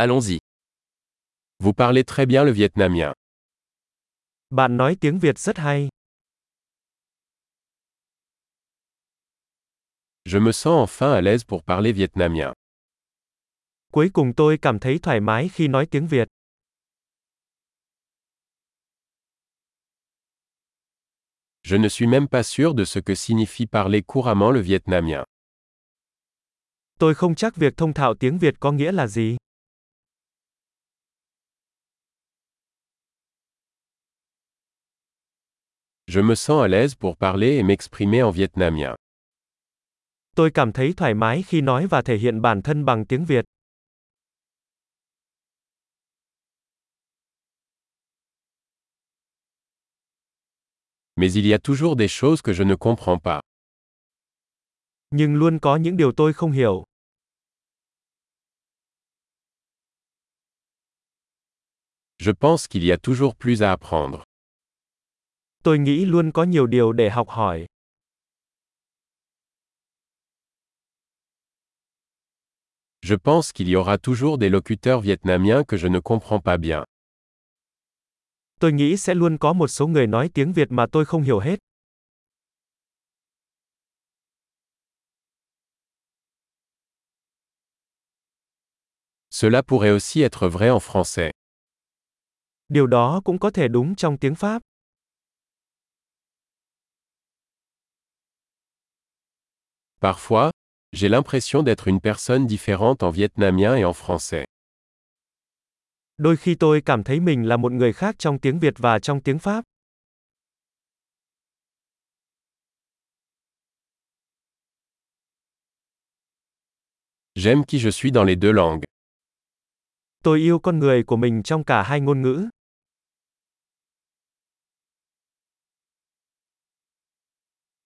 Allons-y. Vous parlez très bien le vietnamien. Bạn nói tiếng Việt rất hay. Je me sens enfin à l'aise pour parler vietnamien. Cuối cùng tôi cảm thấy thoải mái khi nói tiếng Việt. Je ne suis même pas sûr de ce que signifie parler couramment le vietnamien. Tôi không chắc việc thông thạo tiếng Việt có nghĩa là gì. Je me sens à l'aise pour parler et m'exprimer en vietnamien. Tôi cảm thấy thoải mái khi nói và thể hiện bản thân bằng tiếng Việt. Mais il y a toujours des choses que je ne comprends pas. Nhưng luôn có những điều tôi không hiểu. Je pense qu'il y a toujours plus à apprendre. Tôi nghĩ luôn có nhiều điều để học hỏi. Je pense qu'il y aura toujours des locuteurs vietnamiens que je ne comprends pas bien. Tôi nghĩ sẽ luôn có một số người nói tiếng Việt mà tôi không hiểu hết. Cela pourrait aussi être vrai en français. Điều đó cũng có thể đúng trong tiếng Pháp. Parfois, j'ai l'impression d'être une personne différente en vietnamien et en français. Đôi khi tôi cảm thấy mình là một người khác trong tiếng Việt và trong tiếng Pháp. J'aime qui je suis dans les deux langues. Tôi yêu con người của mình trong cả hai ngôn ngữ.